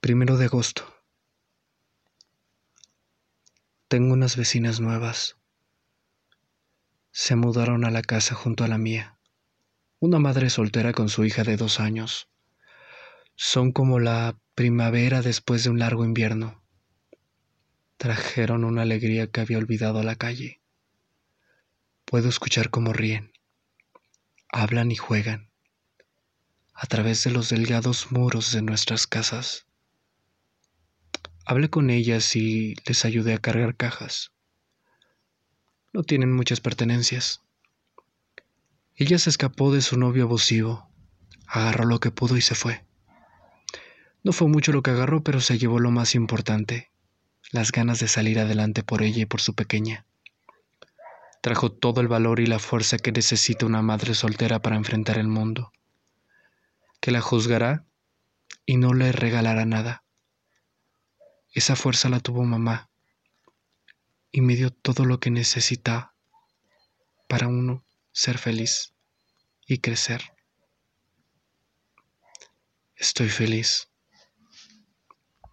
Primero de agosto. Tengo unas vecinas nuevas. Se mudaron a la casa junto a la mía. Una madre soltera con su hija de dos años. Son como la primavera después de un largo invierno. Trajeron una alegría que había olvidado a la calle. Puedo escuchar cómo ríen, hablan y juegan a través de los delgados muros de nuestras casas. Hablé con ellas y les ayudé a cargar cajas. No tienen muchas pertenencias. Ella se escapó de su novio abusivo, agarró lo que pudo y se fue. No fue mucho lo que agarró, pero se llevó lo más importante, las ganas de salir adelante por ella y por su pequeña. Trajo todo el valor y la fuerza que necesita una madre soltera para enfrentar el mundo, que la juzgará y no le regalará nada esa fuerza la tuvo mamá y me dio todo lo que necesita para uno ser feliz y crecer. Estoy feliz.